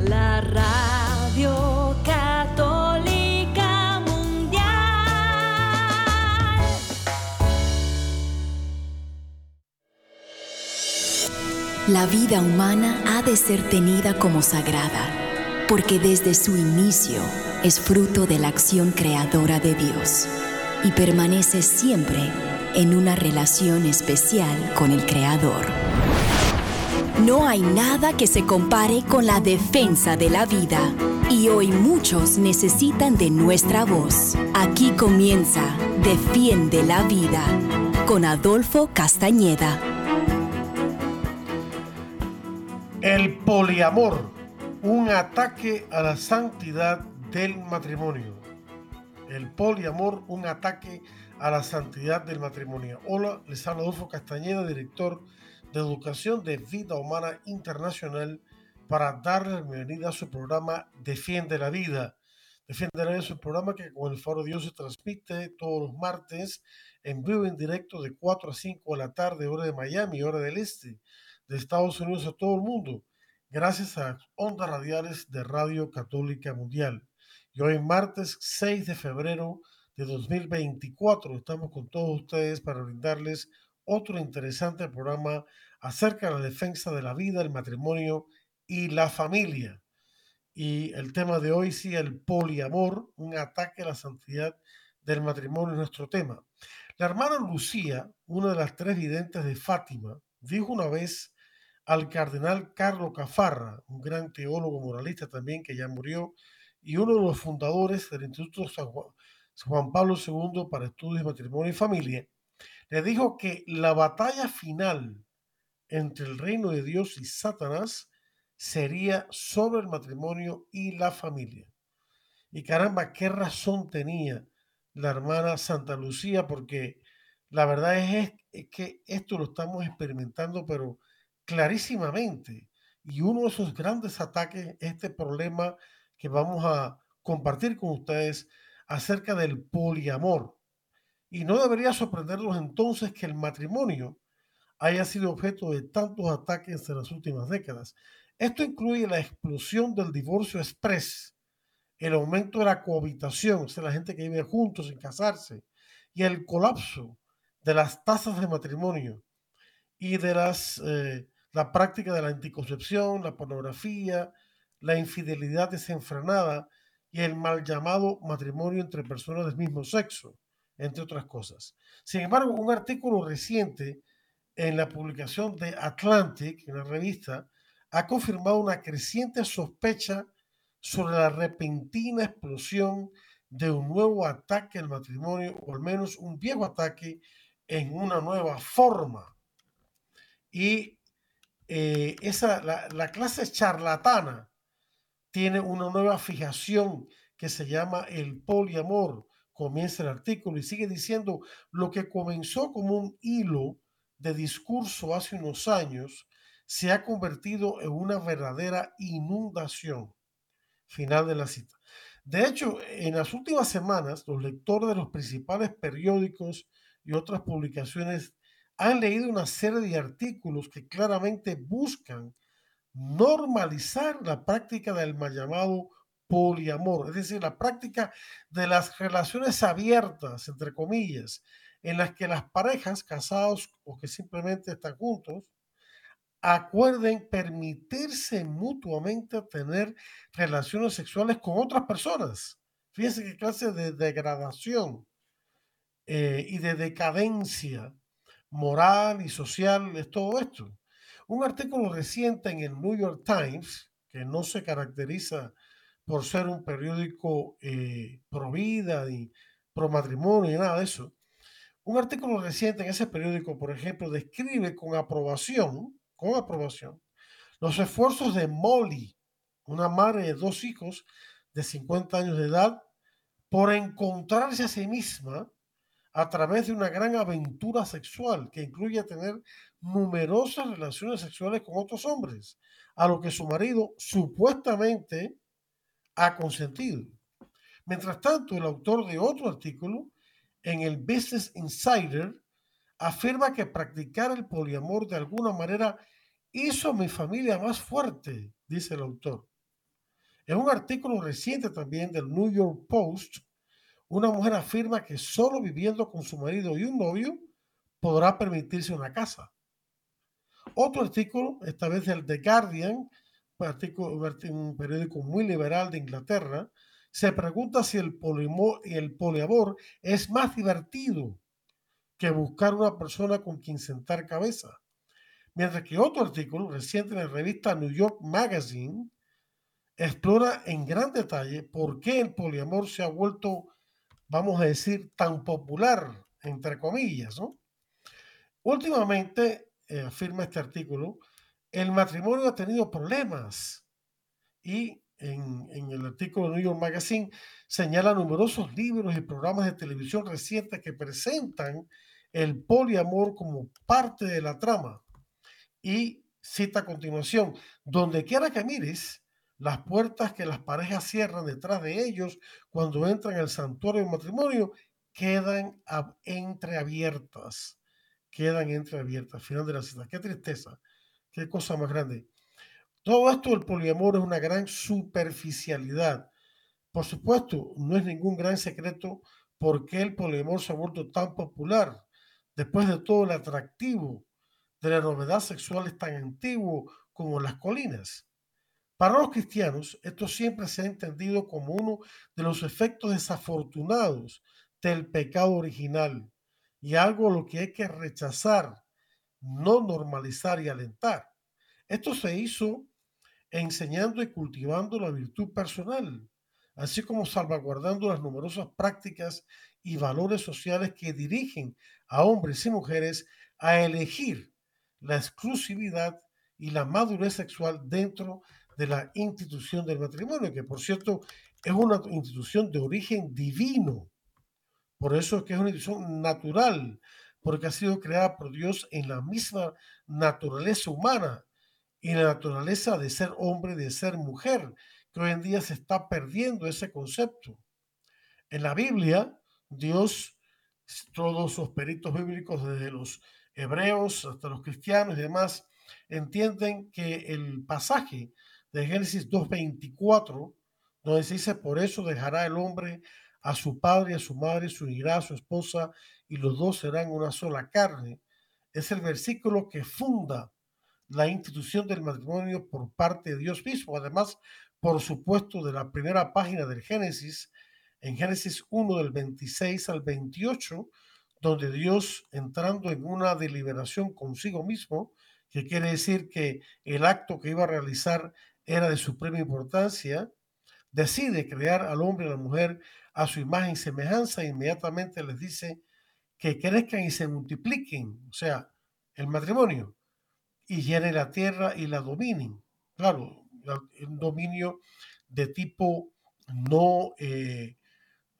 la radio católica mundial. La vida humana ha de ser tenida como sagrada, porque desde su inicio es fruto de la acción creadora de Dios y permanece siempre en una relación especial con el Creador. No hay nada que se compare con la defensa de la vida y hoy muchos necesitan de nuestra voz. Aquí comienza Defiende la Vida con Adolfo Castañeda. El poliamor, un ataque a la santidad del matrimonio. El poliamor, un ataque a la santidad del matrimonio. Hola, les habla Adolfo Castañeda, director de Educación de Vida Humana Internacional, para darle la bienvenida a su programa Defiende la Vida. Defiende la Vida es un programa que con el Foro de Dios se transmite todos los martes en vivo en directo de 4 a 5 de la tarde, hora de Miami, hora del este, de Estados Unidos a todo el mundo, gracias a ondas radiales de Radio Católica Mundial. Y hoy, martes 6 de febrero de 2024, estamos con todos ustedes para brindarles otro interesante programa acerca de la defensa de la vida, el matrimonio y la familia. Y el tema de hoy sí, el poliamor, un ataque a la santidad del matrimonio es nuestro tema. La hermana Lucía, una de las tres videntes de Fátima, dijo una vez al cardenal Carlos Cafarra, un gran teólogo moralista también que ya murió, y uno de los fundadores del Instituto San Juan, Pablo II para Estudios Matrimonio y Familia, le dijo que la batalla final entre el reino de Dios y Satanás sería sobre el matrimonio y la familia. Y caramba, qué razón tenía la hermana Santa Lucía, porque la verdad es, es que esto lo estamos experimentando, pero clarísimamente. Y uno de esos grandes ataques, este problema que vamos a compartir con ustedes acerca del poliamor. Y no debería sorprenderlos entonces que el matrimonio haya sido objeto de tantos ataques en las últimas décadas. Esto incluye la explosión del divorcio express, el aumento de la cohabitación, o sea, la gente que vive juntos sin casarse, y el colapso de las tasas de matrimonio y de las, eh, la práctica de la anticoncepción, la pornografía, la infidelidad desenfrenada y el mal llamado matrimonio entre personas del mismo sexo, entre otras cosas. Sin embargo, un artículo reciente en la publicación de Atlantic, en la revista, ha confirmado una creciente sospecha sobre la repentina explosión de un nuevo ataque al matrimonio, o al menos un viejo ataque en una nueva forma. Y eh, esa, la, la clase charlatana tiene una nueva fijación que se llama el poliamor. Comienza el artículo y sigue diciendo lo que comenzó como un hilo de discurso hace unos años se ha convertido en una verdadera inundación. Final de la cita. De hecho, en las últimas semanas, los lectores de los principales periódicos y otras publicaciones han leído una serie de artículos que claramente buscan normalizar la práctica del mal llamado poliamor, es decir, la práctica de las relaciones abiertas, entre comillas, en las que las parejas casados o que simplemente están juntos acuerden permitirse mutuamente tener relaciones sexuales con otras personas. Fíjense qué clase de degradación eh, y de decadencia moral y social es todo esto. Un artículo reciente en el New York Times, que no se caracteriza por ser un periódico eh, pro vida y pro matrimonio y nada de eso. Un artículo reciente en ese periódico, por ejemplo, describe con aprobación, con aprobación, los esfuerzos de Molly, una madre de dos hijos de 50 años de edad, por encontrarse a sí misma a través de una gran aventura sexual que incluye tener numerosas relaciones sexuales con otros hombres, a lo que su marido supuestamente ha consentido. Mientras tanto, el autor de otro artículo en el Business Insider afirma que practicar el poliamor de alguna manera hizo mi familia más fuerte, dice el autor. En un artículo reciente también del New York Post, una mujer afirma que solo viviendo con su marido y un novio podrá permitirse una casa. Otro artículo, esta vez del The Guardian, un periódico muy liberal de Inglaterra, se pregunta si el, el poliamor es más divertido que buscar una persona con quien sentar cabeza. Mientras que otro artículo reciente en la revista New York Magazine explora en gran detalle por qué el poliamor se ha vuelto, vamos a decir, tan popular, entre comillas. ¿no? Últimamente, eh, afirma este artículo, el matrimonio ha tenido problemas y en, en, el artículo de New York Magazine señala numerosos libros y programas de televisión recientes que presentan el poliamor como parte de la trama. Y cita a continuación, donde quiera que mires, las puertas que las parejas cierran detrás de ellos cuando entran al santuario del matrimonio quedan entreabiertas. Quedan entreabiertas. Final de la cita. Qué tristeza. Qué cosa más grande. Todo esto del poliamor es una gran superficialidad. Por supuesto, no es ningún gran secreto por qué el poliamor se ha vuelto tan popular. Después de todo, el atractivo de la novedad sexual es tan antiguo como las colinas. Para los cristianos, esto siempre se ha entendido como uno de los efectos desafortunados del pecado original y algo a lo que hay que rechazar, no normalizar y alentar. Esto se hizo enseñando y cultivando la virtud personal, así como salvaguardando las numerosas prácticas y valores sociales que dirigen a hombres y mujeres a elegir la exclusividad y la madurez sexual dentro de la institución del matrimonio, que por cierto es una institución de origen divino. Por eso es que es una institución natural, porque ha sido creada por Dios en la misma naturaleza humana y la naturaleza de ser hombre, de ser mujer, que hoy en día se está perdiendo ese concepto. En la Biblia, Dios, todos los peritos bíblicos, desde los hebreos hasta los cristianos y demás, entienden que el pasaje de Génesis 2.24, donde se dice, por eso dejará el hombre a su padre y a su madre, se unirá a su esposa y los dos serán una sola carne. Es el versículo que funda la institución del matrimonio por parte de Dios mismo. Además, por supuesto, de la primera página del Génesis, en Génesis 1 del 26 al 28, donde Dios, entrando en una deliberación consigo mismo, que quiere decir que el acto que iba a realizar era de suprema importancia, decide crear al hombre y a la mujer a su imagen y semejanza, e inmediatamente les dice que crezcan y se multipliquen, o sea, el matrimonio, y llenen la tierra y la dominen. Claro, un dominio de tipo no, eh,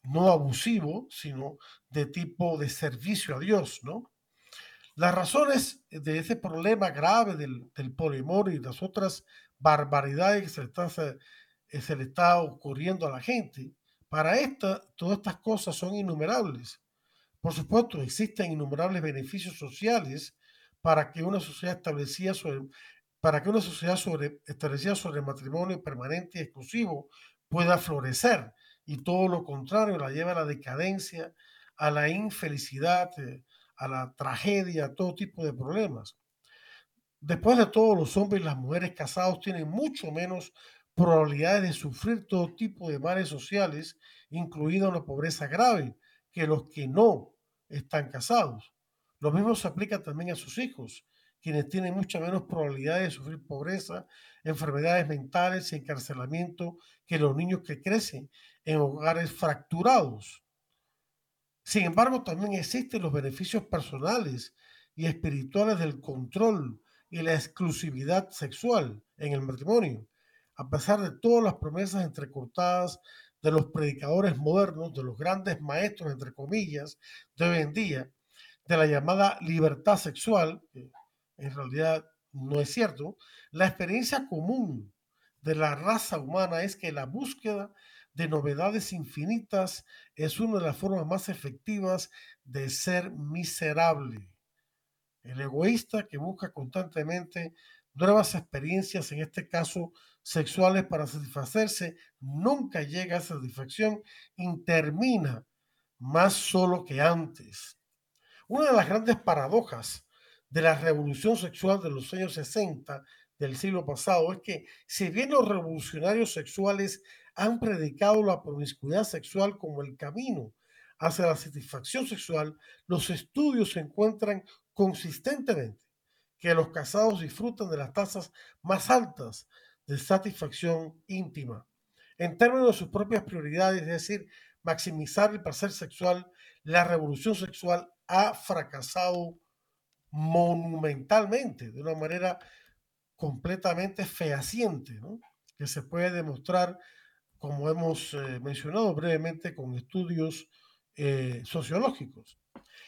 no abusivo, sino de tipo de servicio a Dios, ¿no? Las razones de ese problema grave del, del y las otras barbaridades que se le, está, eh, se, le está ocurriendo a la gente. Para esta, todas estas cosas son innumerables. Por supuesto, existen innumerables beneficios sociales para que una sociedad establecida sobre, para que una sociedad sobre, establecida sobre matrimonio permanente y exclusivo pueda florecer y todo lo contrario la lleva a la decadencia, a la infelicidad, eh, a la tragedia, a todo tipo de problemas. Después de todo, los hombres y las mujeres casados tienen mucho menos probabilidades de sufrir todo tipo de males sociales, incluida una pobreza grave, que los que no están casados. Lo mismo se aplica también a sus hijos, quienes tienen mucha menos probabilidades de sufrir pobreza, enfermedades mentales y encarcelamiento que los niños que crecen en hogares fracturados. Sin embargo, también existen los beneficios personales y espirituales del control y la exclusividad sexual en el matrimonio, a pesar de todas las promesas entrecortadas de los predicadores modernos, de los grandes maestros, entre comillas, de hoy en día, de la llamada libertad sexual, que en realidad no es cierto, la experiencia común de la raza humana es que la búsqueda de novedades infinitas es una de las formas más efectivas de ser miserable. El egoísta que busca constantemente nuevas experiencias, en este caso sexuales, para satisfacerse, nunca llega a satisfacción y termina más solo que antes. Una de las grandes paradojas de la revolución sexual de los años 60 del siglo pasado es que si bien los revolucionarios sexuales han predicado la promiscuidad sexual como el camino hacia la satisfacción sexual, los estudios encuentran consistentemente que los casados disfrutan de las tasas más altas de satisfacción íntima. En términos de sus propias prioridades, es decir, maximizar el placer sexual, la revolución sexual ha fracasado monumentalmente, de una manera completamente fehaciente, que se puede demostrar, como hemos eh, mencionado brevemente, con estudios eh, sociológicos.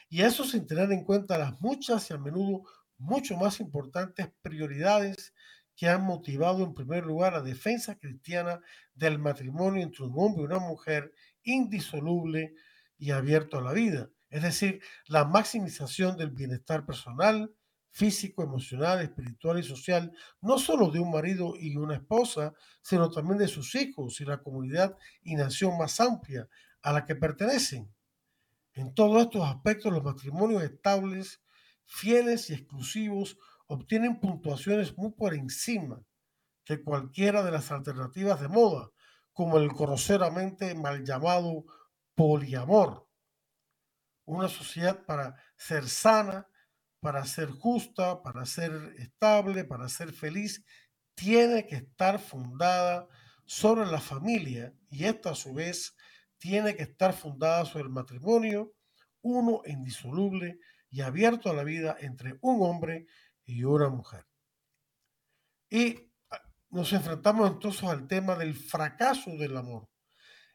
Y eso sin tener en cuenta las muchas y a menudo mucho más importantes prioridades que han motivado en primer lugar la defensa cristiana del matrimonio entre un hombre y una mujer indisoluble y abierto a la vida, es decir, la maximización del bienestar personal, físico, emocional, espiritual y social, no solo de un marido y una esposa, sino también de sus hijos y la comunidad y nación más amplia a la que pertenecen. En todos estos aspectos, los matrimonios estables, fieles y exclusivos obtienen puntuaciones muy por encima que cualquiera de las alternativas de moda, como el groseramente mal llamado poliamor. Una sociedad para ser sana, para ser justa, para ser estable, para ser feliz, tiene que estar fundada sobre la familia y esta a su vez tiene que estar fundada sobre el matrimonio, uno indisoluble y abierto a la vida entre un hombre y una mujer. Y ah, nos enfrentamos entonces al tema del fracaso del amor.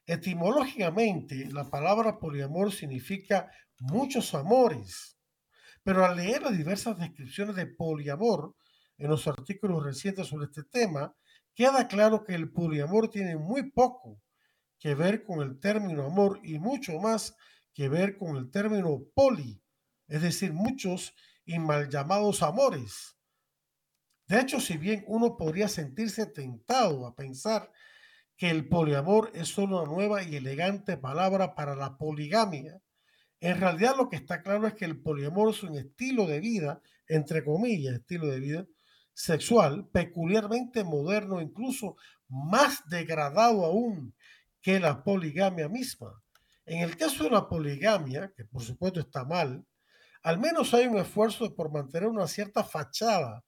Etimológicamente, la palabra poliamor significa muchos amores, pero al leer las diversas descripciones de poliamor en los artículos recientes sobre este tema, queda claro que el poliamor tiene muy poco que ver con el término amor y mucho más que ver con el término poli, es decir, muchos y mal llamados amores. De hecho, si bien uno podría sentirse tentado a pensar que el poliamor es solo una nueva y elegante palabra para la poligamia, en realidad lo que está claro es que el poliamor es un estilo de vida, entre comillas, estilo de vida sexual, peculiarmente moderno, incluso más degradado aún que la poligamia misma. En el caso de la poligamia, que por supuesto está mal, al menos hay un esfuerzo por mantener una cierta fachada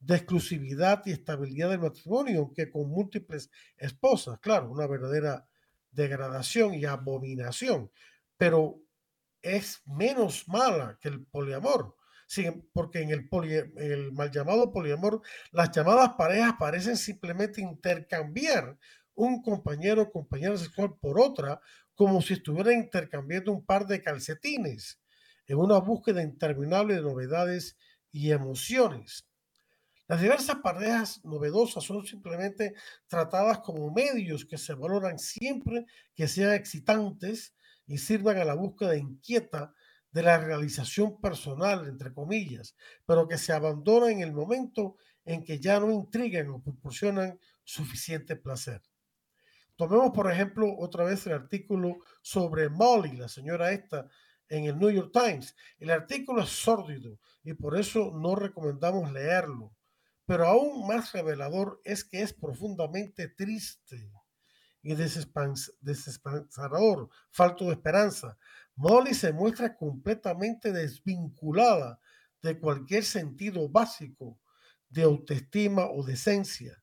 de exclusividad y estabilidad del matrimonio, aunque con múltiples esposas, claro, una verdadera degradación y abominación, pero es menos mala que el poliamor, porque en el, el mal llamado poliamor, las llamadas parejas parecen simplemente intercambiar un compañero o compañera sexual por otra, como si estuvieran intercambiando un par de calcetines en una búsqueda interminable de novedades y emociones. Las diversas parejas novedosas son simplemente tratadas como medios que se valoran siempre que sean excitantes y sirvan a la búsqueda inquieta de la realización personal, entre comillas, pero que se abandonan en el momento en que ya no intrigan o proporcionan suficiente placer. Tomemos, por ejemplo, otra vez el artículo sobre Molly, la señora esta, en el New York Times. El artículo es sórdido y por eso no recomendamos leerlo. Pero aún más revelador es que es profundamente triste y desesperanzador, falto de esperanza. Molly se muestra completamente desvinculada de cualquier sentido básico de autoestima o decencia.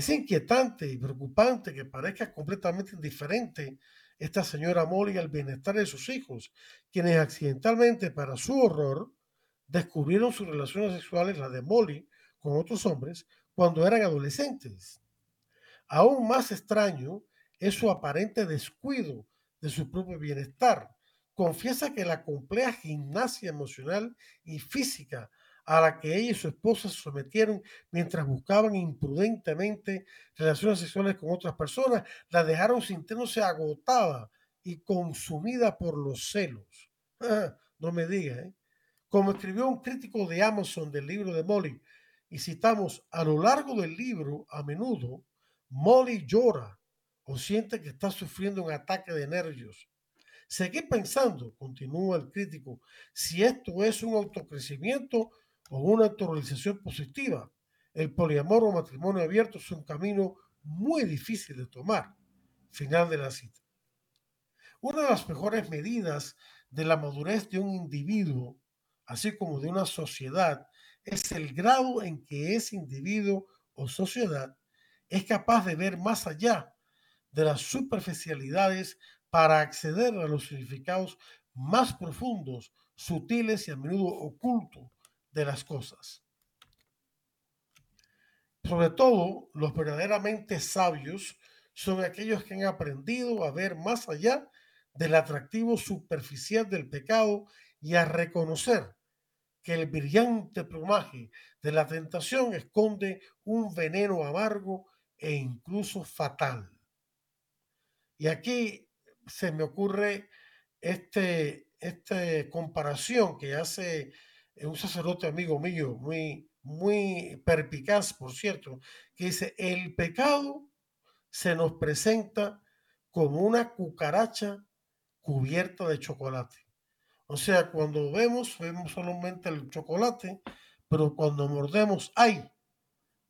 Es inquietante y preocupante que parezca completamente indiferente esta señora Molly al bienestar de sus hijos, quienes accidentalmente, para su horror, descubrieron sus relaciones sexuales, la de Molly, con otros hombres, cuando eran adolescentes. Aún más extraño es su aparente descuido de su propio bienestar. Confiesa que la compleja gimnasia emocional y física a la que ella y su esposa se sometieron mientras buscaban imprudentemente relaciones sexuales con otras personas, la dejaron sintiéndose agotada y consumida por los celos. Ah, no me diga, ¿eh? Como escribió un crítico de Amazon del libro de Molly, y citamos, a lo largo del libro, a menudo, Molly llora o siente que está sufriendo un ataque de nervios. Seguí pensando, continúa el crítico, si esto es un autocrecimiento o una autorrealización positiva. El poliamor o matrimonio abierto es un camino muy difícil de tomar. Final de la cita. Una de las mejores medidas de la madurez de un individuo, así como de una sociedad, es el grado en que ese individuo o sociedad es capaz de ver más allá de las superficialidades para acceder a los significados más profundos, sutiles y a menudo ocultos de las cosas. Sobre todo, los verdaderamente sabios son aquellos que han aprendido a ver más allá del atractivo superficial del pecado y a reconocer que el brillante plumaje de la tentación esconde un veneno amargo e incluso fatal. Y aquí se me ocurre este, esta comparación que hace un sacerdote amigo mío, muy, muy perpicaz, por cierto, que dice, el pecado se nos presenta como una cucaracha cubierta de chocolate. O sea, cuando vemos, vemos solamente el chocolate, pero cuando mordemos, ¡ay!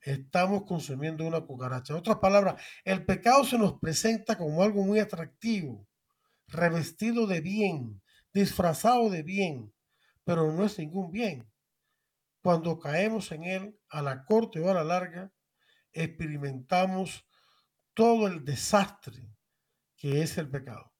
Estamos consumiendo una cucaracha. En otras palabras, el pecado se nos presenta como algo muy atractivo, revestido de bien, disfrazado de bien, pero no es ningún bien. Cuando caemos en él, a la corte o a la larga, experimentamos todo el desastre que es el pecado.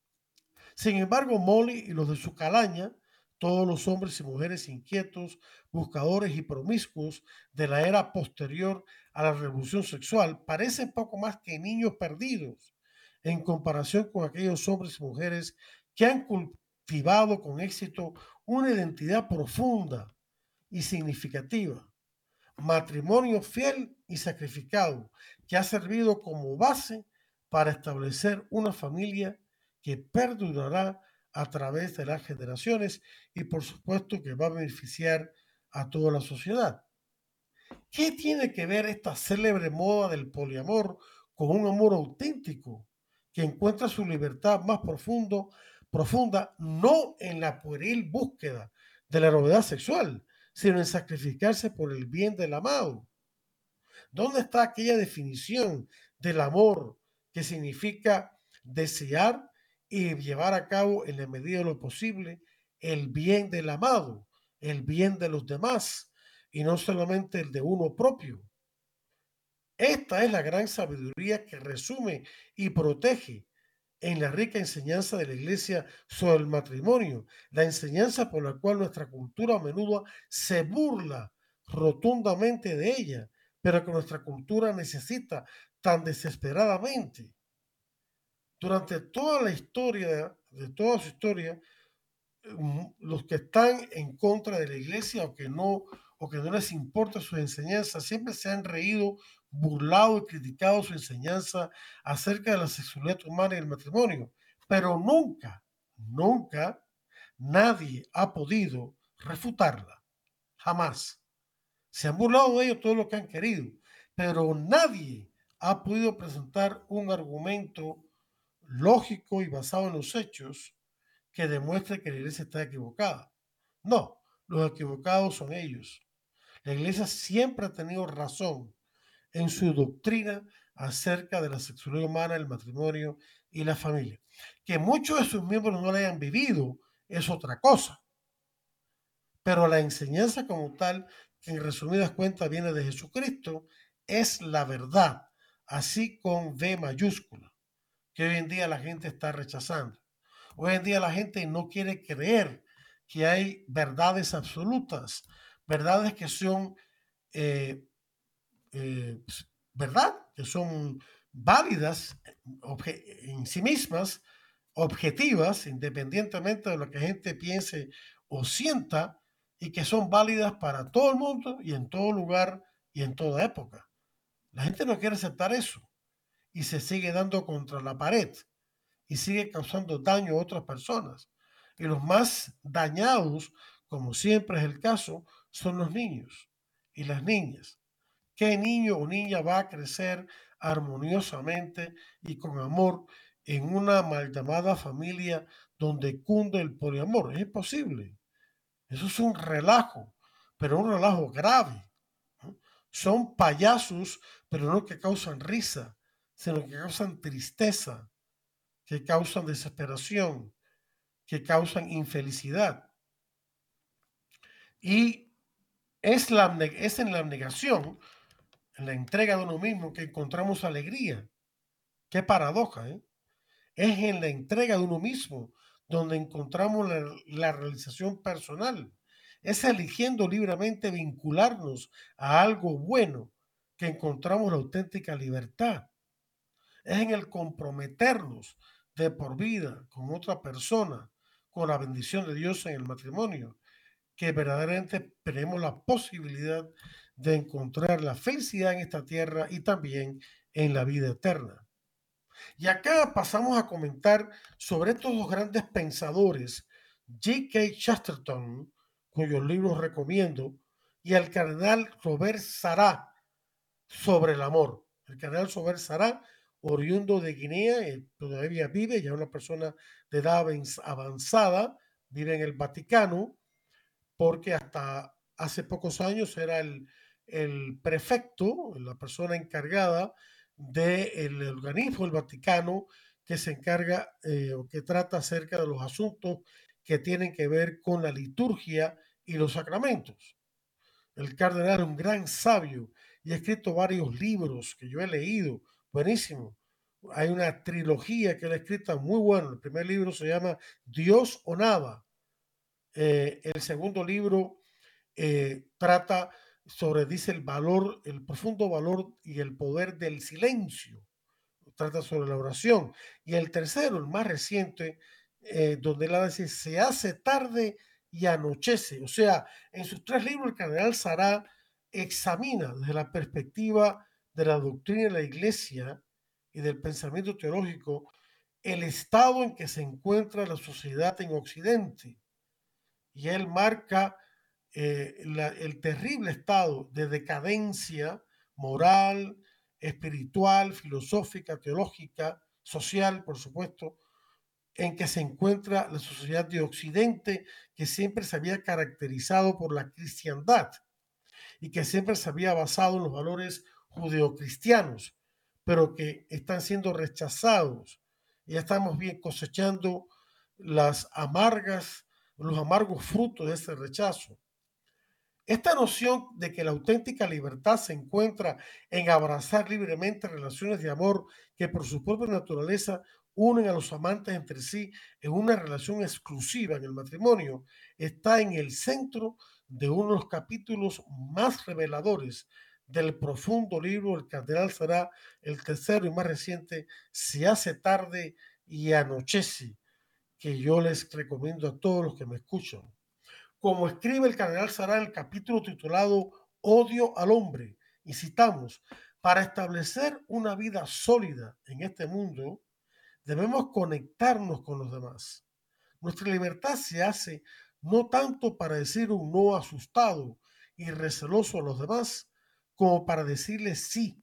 Sin embargo, Molly y los de su calaña, todos los hombres y mujeres inquietos, buscadores y promiscuos de la era posterior a la revolución sexual, parecen poco más que niños perdidos en comparación con aquellos hombres y mujeres que han cultivado con éxito una identidad profunda y significativa, matrimonio fiel y sacrificado, que ha servido como base para establecer una familia que perdurará a través de las generaciones y por supuesto que va a beneficiar a toda la sociedad. ¿Qué tiene que ver esta célebre moda del poliamor con un amor auténtico que encuentra su libertad más profundo, profunda no en la pueril búsqueda de la novedad sexual, sino en sacrificarse por el bien del amado? ¿Dónde está aquella definición del amor que significa desear y llevar a cabo en la medida de lo posible el bien del amado, el bien de los demás y no solamente el de uno propio. Esta es la gran sabiduría que resume y protege en la rica enseñanza de la Iglesia sobre el matrimonio, la enseñanza por la cual nuestra cultura a menudo se burla rotundamente de ella, pero que nuestra cultura necesita tan desesperadamente. Durante toda la historia, de toda su historia, mm, los que están en contra de la iglesia o que no o que no les importa su enseñanza, siempre se han reído, burlado y criticado su enseñanza acerca de la sexualidad humana y el matrimonio. Pero nunca, nunca nadie ha podido refutarla. Jamás. Se han burlado de ellos todo lo que han querido, pero nadie ha podido presentar un argumento lógico y basado en los hechos que demuestre que la iglesia está equivocada. No, los equivocados son ellos. La iglesia siempre ha tenido razón en su doctrina acerca de la sexualidad humana, el matrimonio y la familia. Que muchos de sus miembros no la hayan vivido es otra cosa. Pero la enseñanza como tal, en resumidas cuentas viene de Jesucristo, es la verdad, así con V mayúscula que hoy en día la gente está rechazando. Hoy en día la gente no quiere creer que hay verdades absolutas, verdades que son eh, eh, verdad, que son válidas en sí mismas, objetivas, independientemente de lo que la gente piense o sienta, y que son válidas para todo el mundo y en todo lugar y en toda época. La gente no quiere aceptar eso y se sigue dando contra la pared y sigue causando daño a otras personas. Y los más dañados como siempre es el caso, son los niños y las niñas. ¿Qué niño o niña va a crecer armoniosamente y con amor en una mal llamada familia donde cunde el poliamor? Es imposible. Eso es un relajo, pero un relajo grave. Son payasos, pero no que causan risa, sino que causan tristeza, que causan desesperación, que causan infelicidad. Y es, es en la abnegación, en la entrega de uno mismo, que encontramos alegría. Qué paradoja, ¿eh? Es en la entrega de uno mismo donde encontramos la, la realización personal. Es eligiendo libremente vincularnos a algo bueno que encontramos la auténtica libertad. Es en el comprometernos de por vida con otra persona, con la bendición de Dios en el matrimonio, que verdaderamente tenemos la posibilidad de encontrar la felicidad en esta tierra y también en la vida eterna. Y acá pasamos a comentar sobre estos dos grandes pensadores, J.K. Chesterton, cuyos libros recomiendo, y el cardenal Robert Sará sobre el amor. El cardenal Robert Sará, oriundo de Guinea, eh, todavía vive, ya una persona de edad avanzada, vive en el Vaticano, porque hasta hace pocos años era el, prefecto, la persona encargada del organismo del Vaticano que se encarga eh, o que trata acerca de los asuntos que tienen que ver con la liturgia y los sacramentos. El cardenal es un gran sabio y ha escrito varios libros que yo he leído, buenísimo. Hay una trilogía que él ha escrito muy buena. El primer libro se llama Dios o nada. Eh, el segundo libro eh, trata sobre, dice, el valor, el profundo valor y el poder del silencio. Trata sobre la oración. Y el tercero, el más reciente, eh, donde él dice, se hace tarde y anochece. O sea, en sus tres libros el cardenal Sará examina desde la perspectiva de la doctrina de la iglesia y del pensamiento teológico el estado en que se encuentra la sociedad en Occidente. Y él marca eh, el terrible estado de decadencia moral, espiritual, filosófica, teológica, social, por supuesto, en que se encuentra la sociedad de Occidente, que siempre se había caracterizado por la cristiandad y que siempre se había basado en los valores judeocristianos, pero que están siendo rechazados. Ya estamos bien cosechando las amargas, los amargos frutos de ese rechazo. Esta noción de que la auténtica libertad se encuentra en abrazar libremente relaciones de amor que por su propia naturaleza unen a los amantes entre sí en una relación exclusiva en el matrimonio, está en el centro de uno de los capítulos más reveladores del profundo libro El Cardenal será el tercero y más reciente, Se hace tarde y anochece, que yo les recomiendo a todos los que me escuchan. Como escribe el Cardenal Sará en el capítulo titulado Odio al hombre, y citamos, para establecer una vida sólida en este mundo, Debemos conectarnos con los demás. Nuestra libertad se hace no tanto para decir un no asustado y receloso a los demás, como para decirles sí,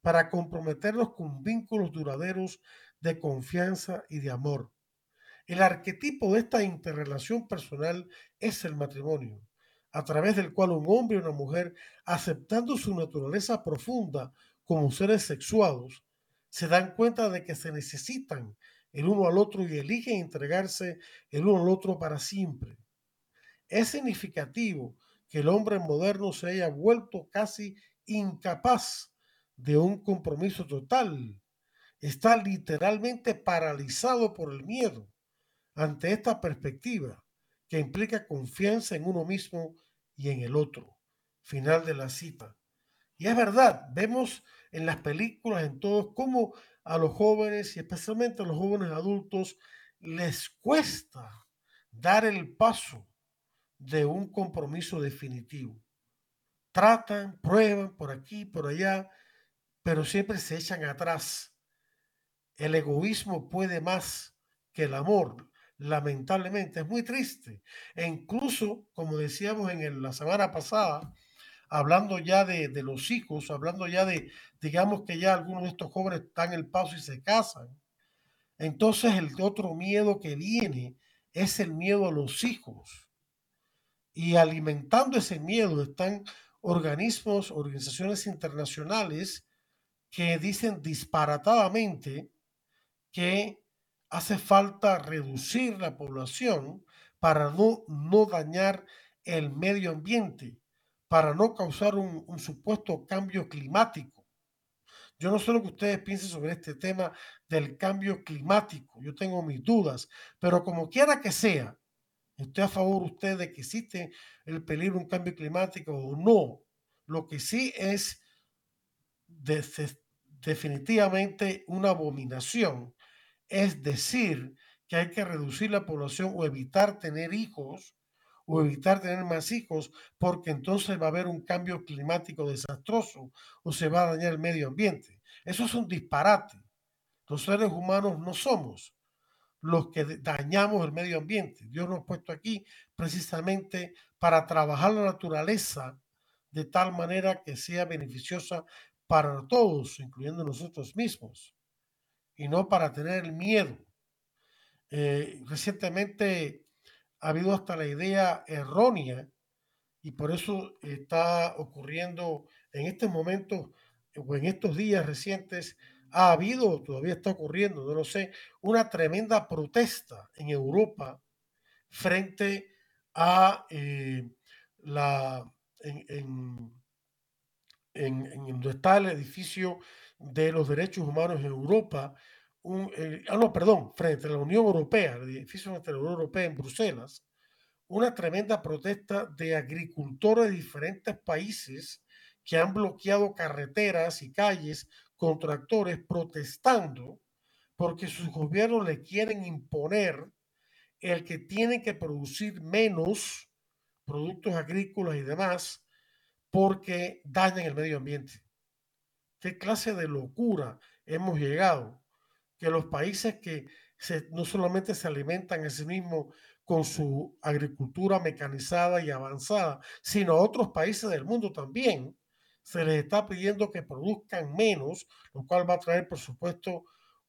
para comprometernos con vínculos duraderos de confianza y de amor. El arquetipo de esta interrelación personal es el matrimonio, a través del cual un hombre y una mujer, aceptando su naturaleza profunda como seres sexuados, se dan cuenta de que se necesitan el uno al otro y eligen entregarse el uno al otro para siempre. Es significativo que el hombre moderno se haya vuelto casi incapaz de un compromiso total. Está literalmente paralizado por el miedo ante esta perspectiva que implica confianza en uno mismo y en el otro. Final de la cita. Y es verdad, vemos en las películas, en todos, cómo a los jóvenes y especialmente a los jóvenes adultos les cuesta dar el paso de un compromiso definitivo. Tratan, prueban por aquí, por allá, pero siempre se echan atrás. El egoísmo puede más que el amor. Lamentablemente. Es muy triste. E incluso, como decíamos en la semana pasada, hablando ya de, de, los hijos, hablando ya de, digamos que ya algunos de estos jóvenes están en el paso y se casan. Entonces el otro miedo que viene es el miedo a los hijos. Y alimentando ese miedo están organismos, organizaciones internacionales que dicen disparatadamente que hace falta reducir la población para no, no dañar el medio ambiente, para no causar un, supuesto cambio climático. Yo no sé lo que ustedes piensen sobre este tema del cambio climático, yo tengo mis dudas, pero como quiera que sea, ¿Estoy a favor usted de que existe el peligro de un cambio climático o no? Lo que sí es definitivamente una abominación es decir que hay que reducir la población o evitar tener hijos o evitar tener más hijos porque entonces va a haber un cambio climático desastroso o se va a dañar el medio ambiente. Eso es un disparate. Los seres humanos no somos los que dañamos el medio ambiente. Dios nos ha puesto aquí precisamente para trabajar la naturaleza de tal manera que sea beneficiosa para todos, incluyendo nosotros mismos, y no para tener el miedo. Eh, recientemente ha habido hasta la idea errónea y por eso está ocurriendo en este momento o en estos días recientes ha habido, todavía está ocurriendo, no lo sé, una tremenda protesta en Europa frente a eh, la, en, en, donde está el edificio de los derechos humanos en Europa, eh, ah, no, perdón, frente a la Unión Europea, el edificio de la Unión Europea en Bruselas, una tremenda protesta de agricultores de diferentes países que han bloqueado carreteras y calles con tractores protestando porque sus gobiernos le quieren imponer el que tienen que producir menos productos agrícolas y demás porque dañan el medio ambiente. ¿Qué clase de locura hemos llegado? Que los países que no solamente se alimentan a sí mismos con su agricultura mecanizada y avanzada, sino a otros países del mundo también, se les está pidiendo que produzcan menos, lo cual va a traer, por supuesto,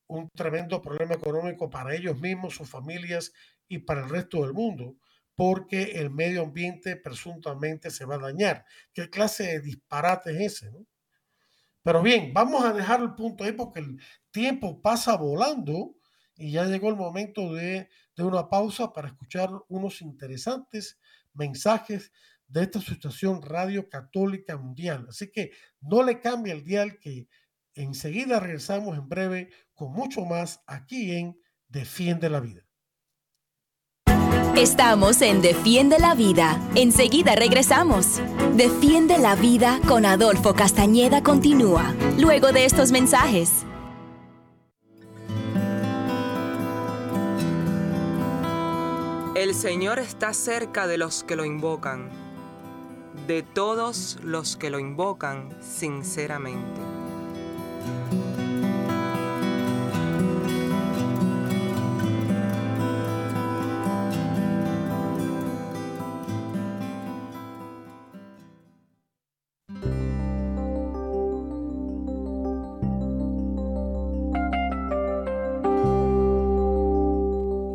un tremendo problema económico para ellos mismos, sus familias y para el resto del mundo porque el medio ambiente presuntamente se va a dañar. ¿Qué clase de disparate es ese? No? Pero bien, vamos a dejar el punto ahí porque el tiempo pasa volando y ya llegó el momento de, de una pausa para escuchar unos interesantes mensajes de esta situación Radio Católica Mundial. Así que no le cambie el dial que enseguida regresamos en breve con mucho más aquí en Defiende la Vida. Estamos en Defiende la Vida. Enseguida regresamos. Defiende la Vida con Adolfo Castañeda continúa, luego de estos mensajes. El Señor está cerca de los que lo invocan, de todos los que lo invocan sinceramente.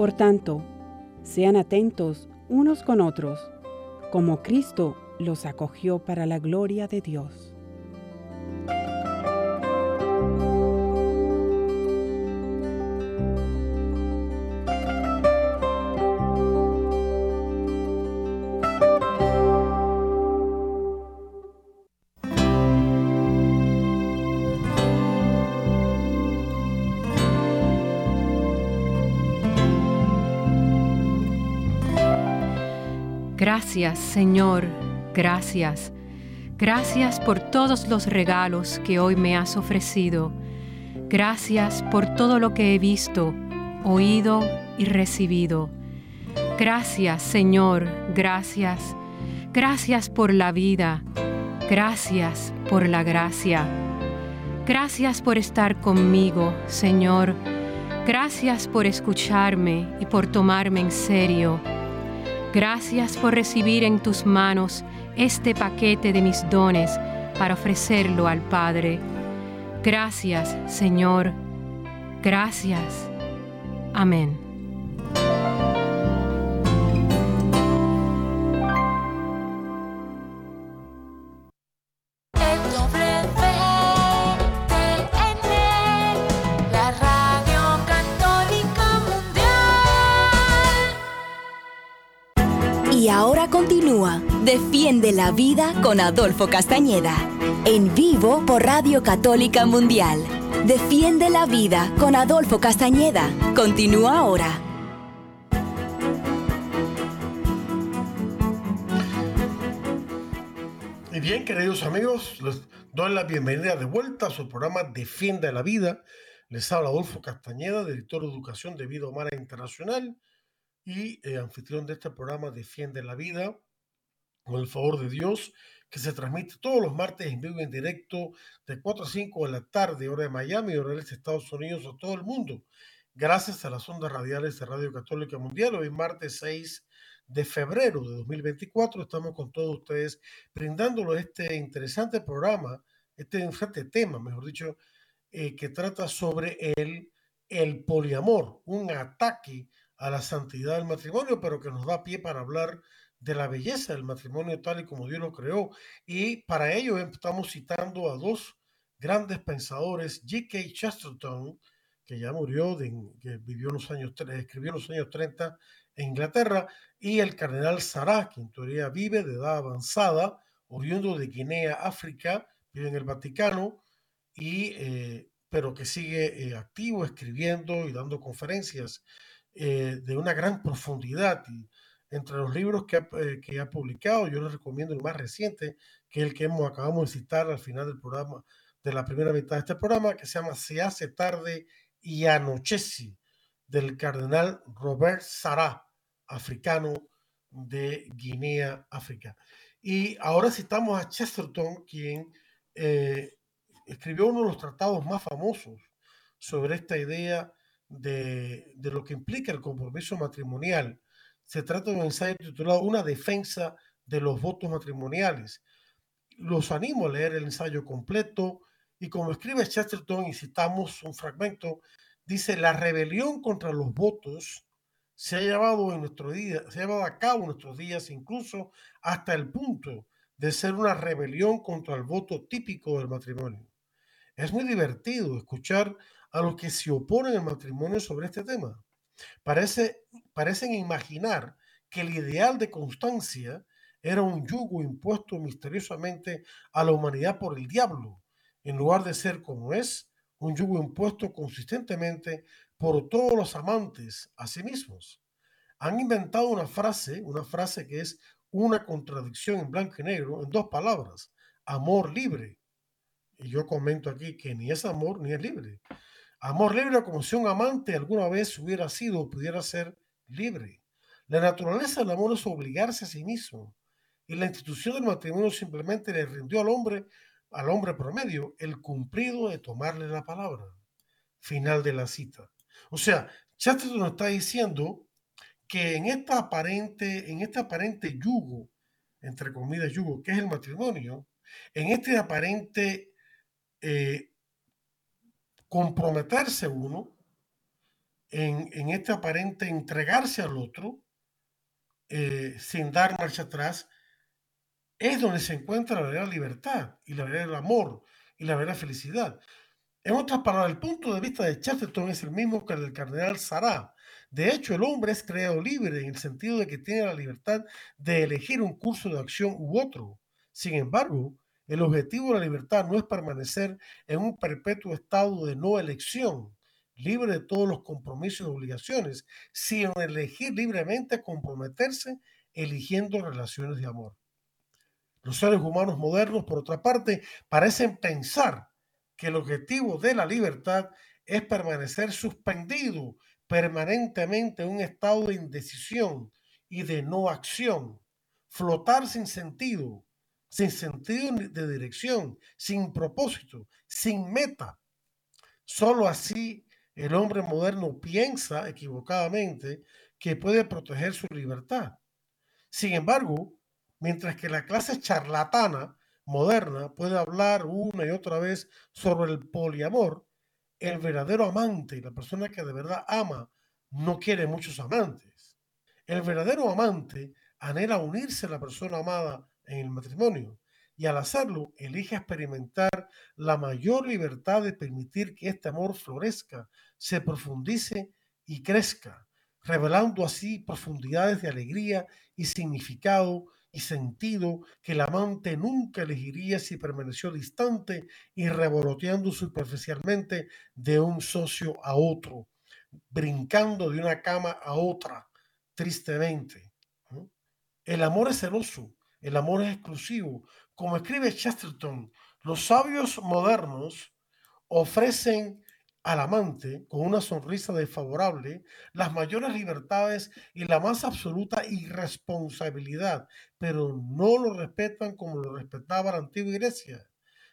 Por tanto, sean atentos unos con otros, como Cristo los acogió para la gloria de Dios. Gracias, Señor, gracias. Gracias por todos los regalos que hoy me has ofrecido. Gracias por todo lo que he visto, oído y recibido. Gracias, Señor, gracias. Gracias por la vida. Gracias por la gracia. Gracias por estar conmigo, Señor. Gracias por escucharme y por tomarme en serio. Gracias por recibir en tus manos este paquete de mis dones para ofrecerlo al Padre. Gracias, Señor. Gracias. Amén. La Vida con Adolfo Castañeda. En vivo por Radio Católica Mundial. Defiende la Vida con Adolfo Castañeda. Continúa ahora. Y bien, queridos amigos, les doy la bienvenida de vuelta a su programa Defiende la Vida. Les habla Adolfo Castañeda, director de Educación de Vida Humana Internacional y eh, anfitrión de este programa Defiende la Vida, con el favor de Dios, que se transmite todos los martes en vivo y en directo de 4 a 5 de la tarde, hora de Miami, hora de Estados Unidos, a todo el mundo. Gracias a las ondas radiales de Radio Católica Mundial, hoy martes 6 de febrero de 2024. Estamos con todos ustedes brindándoles este interesante programa, este interesante tema, mejor dicho, eh, que trata sobre el, el poliamor, un ataque a la santidad del matrimonio, pero que nos da pie para hablar de la belleza del matrimonio tal y como Dios lo creó. Y para ello estamos citando a dos grandes pensadores, G.K. Chesterton, que ya murió, de, que vivió en los años, escribió en los años 30 en Inglaterra, y el cardenal Sará, que en teoría vive de edad avanzada, oriundo de Guinea, África, vive en el Vaticano, y, eh, pero que sigue eh, activo, escribiendo y dando conferencias eh, de una gran profundidad. Entre los libros que ha, eh, que ha publicado, yo les recomiendo el más reciente, que es el que acabamos de citar al final del programa, de la primera mitad de este programa, que se llama Se hace tarde y anochece, del cardenal Robert Sará africano de Guinea, África. Y ahora citamos a Chesterton, quien eh, escribió uno de los tratados más famosos sobre esta idea de, de, lo que implica el compromiso matrimonial. Se trata de un ensayo titulado Una defensa de los votos matrimoniales. Los animo a leer el ensayo completo y como escribe Chesterton, y citamos un fragmento, dice, la rebelión contra los votos se ha llevado en nuestro día, se llevado a cabo en nuestros días, incluso hasta el punto de ser una rebelión contra el voto típico del matrimonio. Es muy divertido escuchar a los que se oponen al matrimonio sobre este tema. Parece, parecen imaginar que el ideal de constancia era un yugo impuesto misteriosamente a la humanidad por el diablo, en lugar de ser como es, un yugo impuesto consistentemente por todos los amantes a sí mismos. Han inventado una frase, una frase que es una contradicción en blanco y negro, en dos palabras, amor libre. Y yo comento aquí que ni es amor ni es libre. Amor libre como si un amante alguna vez hubiera sido o pudiera ser libre. La naturaleza del amor es obligarse a sí mismo. Y la institución del matrimonio simplemente le rindió al hombre, al hombre promedio, el cumplido de tomarle la palabra. Final de la cita. O sea, Chesterton nos está diciendo que en esta aparente, en este aparente yugo, entre comillas yugo, que es el matrimonio, en este aparente eh, comprometerse uno, en, en, este aparente entregarse al otro, eh, sin dar marcha atrás, es donde se encuentra la verdadera libertad y la verdadera amor y la verdadera felicidad. En otras palabras, el punto de vista de Chesterton es el mismo que el del cardenal Sará. De hecho, el hombre es creado libre en el sentido de que tiene la libertad de elegir un curso de acción u otro. Sin embargo, el objetivo de la libertad no es permanecer en un perpetuo estado de no elección, libre de todos los compromisos y obligaciones, sino elegir libremente comprometerse eligiendo relaciones de amor. Los seres humanos modernos, por otra parte, parecen pensar que el objetivo de la libertad es permanecer suspendido permanentemente en un estado de indecisión y de no acción, flotar sin sentido, sin sentido de dirección, sin propósito, sin meta. Solo así el hombre moderno piensa equivocadamente que puede proteger su libertad. Sin embargo, mientras que la clase charlatana moderna puede hablar una y otra vez sobre el poliamor, el verdadero amante y la persona que de verdad ama no quiere muchos amantes. El verdadero amante anhela unirse a la persona amada en el matrimonio y al hacerlo elige experimentar la mayor libertad de permitir que este amor florezca, se profundice y crezca, revelando así profundidades de alegría y significado y sentido que el amante nunca elegiría si permaneció distante y revoloteando superficialmente de un socio a otro, brincando de una cama a otra, tristemente. El amor es celoso, el amor es exclusivo. Como escribe Chesterton, los sabios modernos ofrecen al amante con una sonrisa desfavorable las mayores libertades y la más absoluta irresponsabilidad, pero no lo respetan como lo respetaba la antigua iglesia.